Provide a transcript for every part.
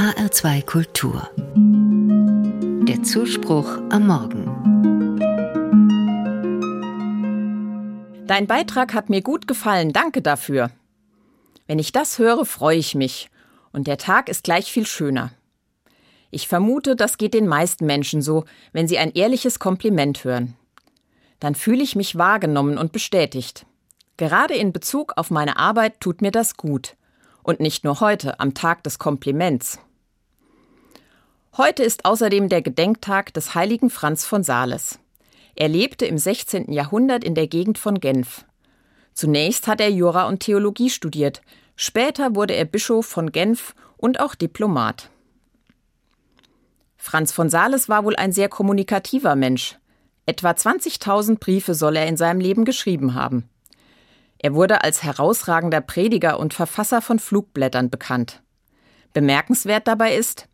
HR2 Kultur. Der Zuspruch am Morgen. Dein Beitrag hat mir gut gefallen, danke dafür. Wenn ich das höre, freue ich mich. Und der Tag ist gleich viel schöner. Ich vermute, das geht den meisten Menschen so, wenn sie ein ehrliches Kompliment hören. Dann fühle ich mich wahrgenommen und bestätigt. Gerade in Bezug auf meine Arbeit tut mir das gut. Und nicht nur heute, am Tag des Kompliments. Heute ist außerdem der Gedenktag des heiligen Franz von Sales. Er lebte im 16. Jahrhundert in der Gegend von Genf. Zunächst hat er Jura und Theologie studiert, später wurde er Bischof von Genf und auch Diplomat. Franz von Sales war wohl ein sehr kommunikativer Mensch. Etwa 20.000 Briefe soll er in seinem Leben geschrieben haben. Er wurde als herausragender Prediger und Verfasser von Flugblättern bekannt. Bemerkenswert dabei ist,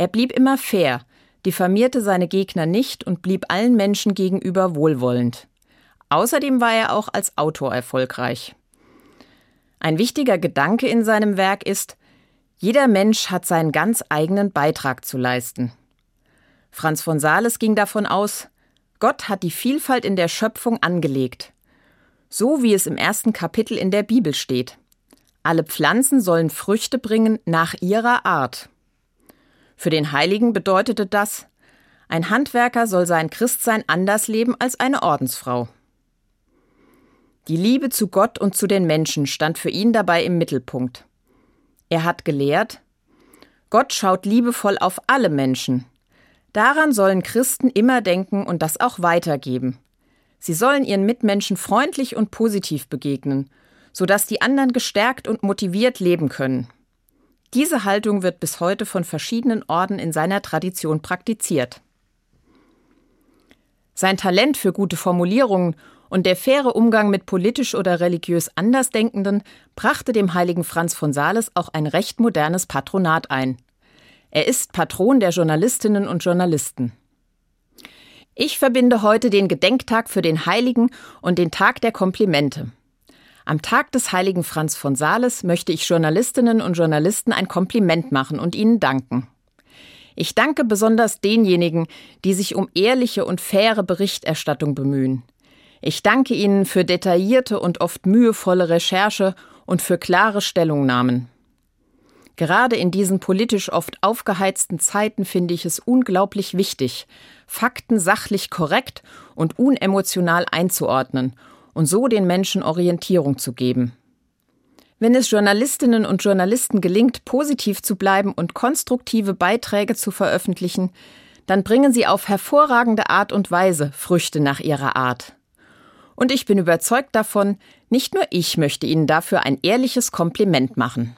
er blieb immer fair, diffamierte seine Gegner nicht und blieb allen Menschen gegenüber wohlwollend. Außerdem war er auch als Autor erfolgreich. Ein wichtiger Gedanke in seinem Werk ist, jeder Mensch hat seinen ganz eigenen Beitrag zu leisten. Franz von Sales ging davon aus, Gott hat die Vielfalt in der Schöpfung angelegt so wie es im ersten Kapitel in der Bibel steht. Alle Pflanzen sollen Früchte bringen nach ihrer Art. Für den Heiligen bedeutete das, ein Handwerker soll sein Christsein anders leben als eine Ordensfrau. Die Liebe zu Gott und zu den Menschen stand für ihn dabei im Mittelpunkt. Er hat gelehrt, Gott schaut liebevoll auf alle Menschen. Daran sollen Christen immer denken und das auch weitergeben. Sie sollen ihren Mitmenschen freundlich und positiv begegnen, sodass die anderen gestärkt und motiviert leben können. Diese Haltung wird bis heute von verschiedenen Orden in seiner Tradition praktiziert. Sein Talent für gute Formulierungen und der faire Umgang mit politisch oder religiös Andersdenkenden brachte dem heiligen Franz von Sales auch ein recht modernes Patronat ein. Er ist Patron der Journalistinnen und Journalisten. Ich verbinde heute den Gedenktag für den Heiligen und den Tag der Komplimente. Am Tag des heiligen Franz von Sales möchte ich Journalistinnen und Journalisten ein Kompliment machen und ihnen danken. Ich danke besonders denjenigen, die sich um ehrliche und faire Berichterstattung bemühen. Ich danke Ihnen für detaillierte und oft mühevolle Recherche und für klare Stellungnahmen. Gerade in diesen politisch oft aufgeheizten Zeiten finde ich es unglaublich wichtig, Fakten sachlich korrekt und unemotional einzuordnen und so den Menschen Orientierung zu geben. Wenn es Journalistinnen und Journalisten gelingt, positiv zu bleiben und konstruktive Beiträge zu veröffentlichen, dann bringen sie auf hervorragende Art und Weise Früchte nach ihrer Art. Und ich bin überzeugt davon, nicht nur ich möchte Ihnen dafür ein ehrliches Kompliment machen.